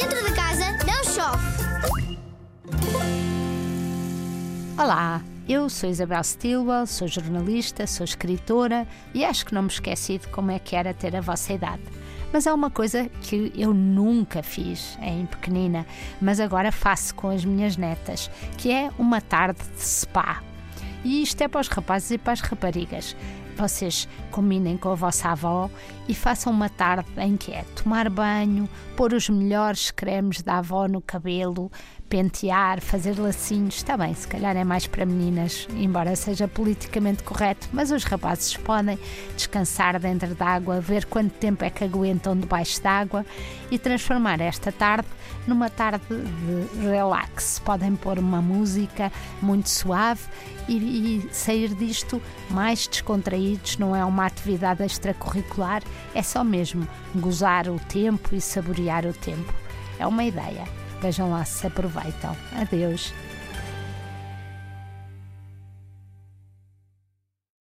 Dentro de casa não chove. Olá, eu sou Isabel Stilwell, sou jornalista, sou escritora e acho que não me esqueci de como é que era ter a vossa idade. Mas há uma coisa que eu nunca fiz em pequenina, mas agora faço com as minhas netas, que é uma tarde de spa. E isto é para os rapazes e para as raparigas. Vocês combinem com a vossa avó e façam uma tarde em que é tomar banho, pôr os melhores cremes da avó no cabelo, pentear, fazer lacinhos, está bem, se calhar é mais para meninas, embora seja politicamente correto, mas os rapazes podem descansar dentro d'água, ver quanto tempo é que aguentam debaixo d'água e transformar esta tarde numa tarde de relax. Podem pôr uma música muito suave e, e sair disto mais não é uma atividade extracurricular, é só mesmo gozar o tempo e saborear o tempo. É uma ideia. Vejam lá se aproveitam. Adeus.